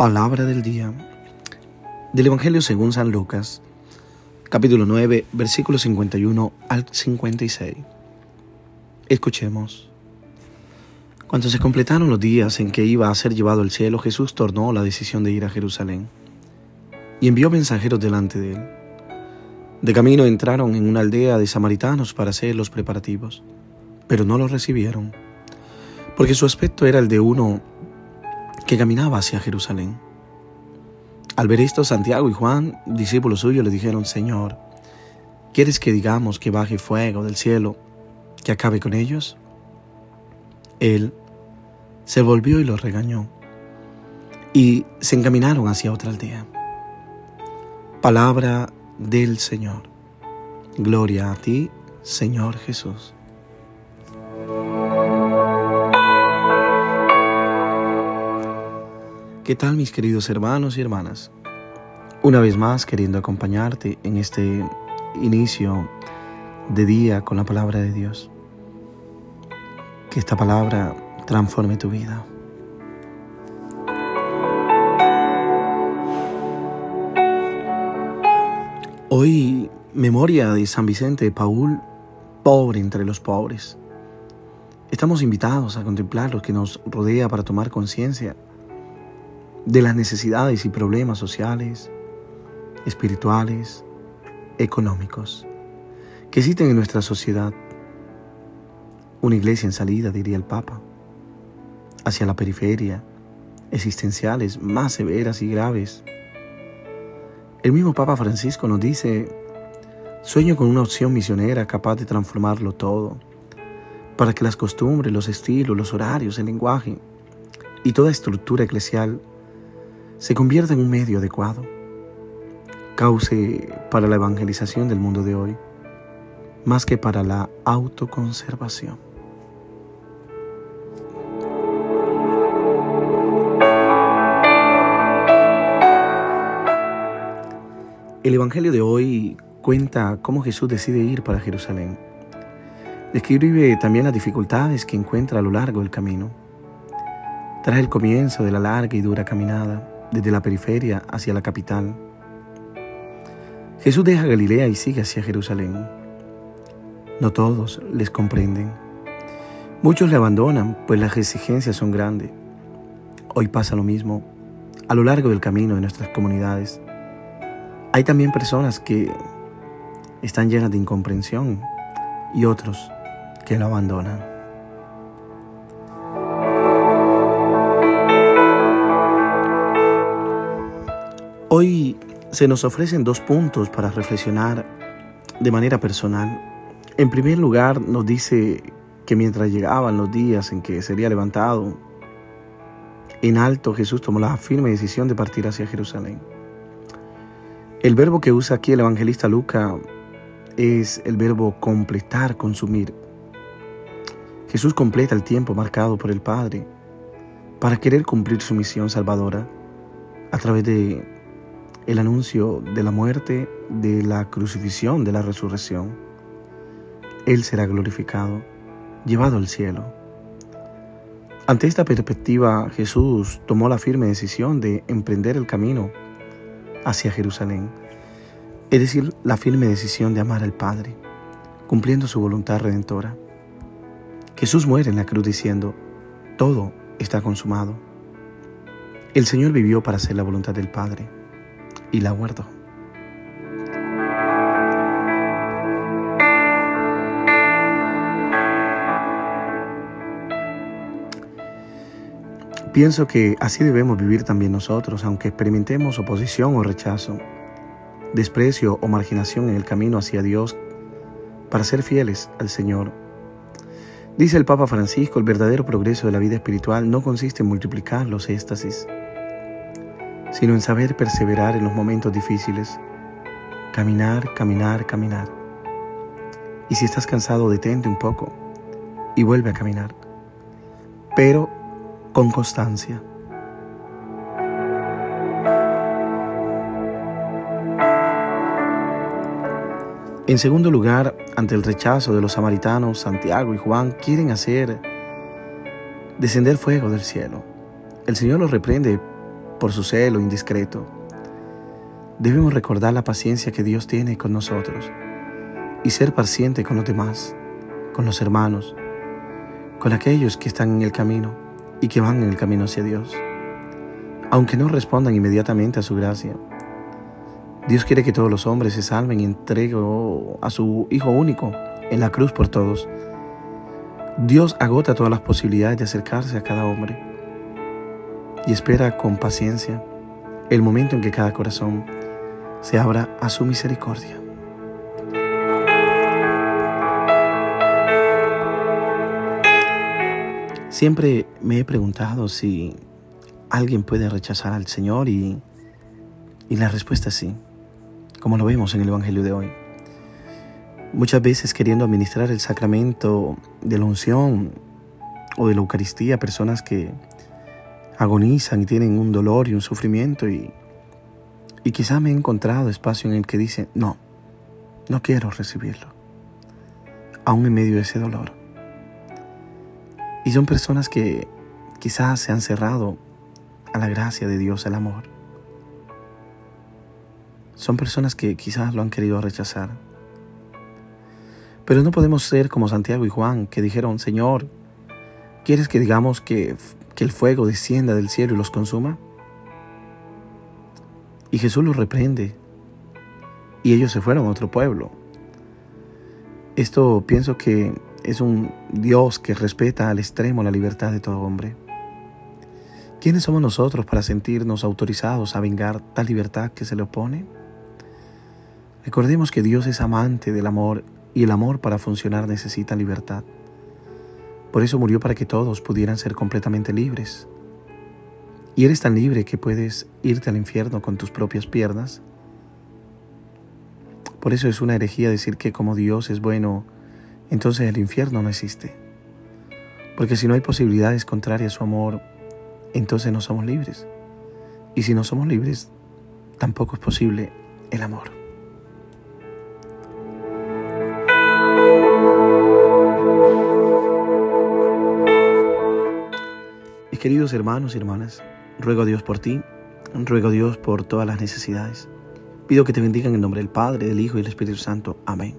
Palabra del día del Evangelio según San Lucas, capítulo 9, versículos 51 al 56. Escuchemos. Cuando se completaron los días en que iba a ser llevado al cielo, Jesús tornó la decisión de ir a Jerusalén y envió mensajeros delante de él. De camino entraron en una aldea de samaritanos para hacer los preparativos, pero no los recibieron, porque su aspecto era el de uno que caminaba hacia Jerusalén. Al ver esto, Santiago y Juan, discípulos suyos, le dijeron, Señor, ¿quieres que digamos que baje fuego del cielo, que acabe con ellos? Él se volvió y los regañó, y se encaminaron hacia otra aldea. Palabra del Señor. Gloria a ti, Señor Jesús. ¿Qué tal mis queridos hermanos y hermanas? Una vez más queriendo acompañarte en este inicio de día con la palabra de Dios. Que esta palabra transforme tu vida. Hoy memoria de San Vicente de Paul, pobre entre los pobres. Estamos invitados a contemplar lo que nos rodea para tomar conciencia de las necesidades y problemas sociales, espirituales, económicos que existen en nuestra sociedad. Una iglesia en salida, diría el Papa, hacia la periferia, existenciales más severas y graves. El mismo Papa Francisco nos dice, sueño con una opción misionera capaz de transformarlo todo, para que las costumbres, los estilos, los horarios, el lenguaje y toda estructura eclesial se convierta en un medio adecuado, cause para la evangelización del mundo de hoy, más que para la autoconservación. El Evangelio de hoy cuenta cómo Jesús decide ir para Jerusalén. Describe también las dificultades que encuentra a lo largo del camino. Tras el comienzo de la larga y dura caminada, desde la periferia hacia la capital. Jesús deja Galilea y sigue hacia Jerusalén. No todos les comprenden. Muchos le abandonan, pues las exigencias son grandes. Hoy pasa lo mismo a lo largo del camino de nuestras comunidades. Hay también personas que están llenas de incomprensión y otros que lo abandonan. Se nos ofrecen dos puntos para reflexionar de manera personal. En primer lugar, nos dice que mientras llegaban los días en que sería levantado en alto, Jesús tomó la firme decisión de partir hacia Jerusalén. El verbo que usa aquí el evangelista Lucas es el verbo completar, consumir. Jesús completa el tiempo marcado por el Padre para querer cumplir su misión salvadora a través de el anuncio de la muerte, de la crucifixión, de la resurrección. Él será glorificado, llevado al cielo. Ante esta perspectiva, Jesús tomó la firme decisión de emprender el camino hacia Jerusalén, es decir, la firme decisión de amar al Padre, cumpliendo su voluntad redentora. Jesús muere en la cruz diciendo, todo está consumado. El Señor vivió para hacer la voluntad del Padre y la guardo. Pienso que así debemos vivir también nosotros, aunque experimentemos oposición o rechazo, desprecio o marginación en el camino hacia Dios, para ser fieles al Señor. Dice el Papa Francisco, el verdadero progreso de la vida espiritual no consiste en multiplicar los éxtasis, sino en saber perseverar en los momentos difíciles. Caminar, caminar, caminar. Y si estás cansado, detente un poco y vuelve a caminar, pero con constancia. En segundo lugar, ante el rechazo de los samaritanos, Santiago y Juan quieren hacer descender fuego del cielo. El Señor los reprende por su celo indiscreto. Debemos recordar la paciencia que Dios tiene con nosotros y ser paciente con los demás, con los hermanos, con aquellos que están en el camino y que van en el camino hacia Dios. Aunque no respondan inmediatamente a su gracia, Dios quiere que todos los hombres se salven y entregó a su Hijo único en la cruz por todos. Dios agota todas las posibilidades de acercarse a cada hombre y espera con paciencia el momento en que cada corazón se abra a su misericordia. Siempre me he preguntado si alguien puede rechazar al Señor y, y la respuesta es sí, como lo vemos en el Evangelio de hoy. Muchas veces queriendo administrar el sacramento de la unción o de la Eucaristía, personas que agonizan y tienen un dolor y un sufrimiento y, y quizá me he encontrado espacio en el que dicen, no, no quiero recibirlo, aún en medio de ese dolor. Y son personas que quizás se han cerrado a la gracia de Dios, al amor. Son personas que quizás lo han querido rechazar. Pero no podemos ser como Santiago y Juan, que dijeron, Señor, ¿quieres que digamos que, que el fuego descienda del cielo y los consuma? Y Jesús los reprende. Y ellos se fueron a otro pueblo. Esto pienso que es un Dios que respeta al extremo la libertad de todo hombre. ¿Quiénes somos nosotros para sentirnos autorizados a vengar tal libertad que se le opone? Recordemos que Dios es amante del amor y el amor para funcionar necesita libertad. Por eso murió para que todos pudieran ser completamente libres. Y eres tan libre que puedes irte al infierno con tus propias piernas. Por eso es una herejía decir que como Dios es bueno, entonces el infierno no existe. Porque si no hay posibilidades contrarias a su amor, entonces no somos libres. Y si no somos libres, tampoco es posible el amor. Queridos hermanos y hermanas, ruego a Dios por ti, ruego a Dios por todas las necesidades. Pido que te bendiga en el nombre del Padre, del Hijo y del Espíritu Santo. Amén.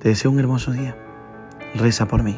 Te deseo un hermoso día. Reza por mí.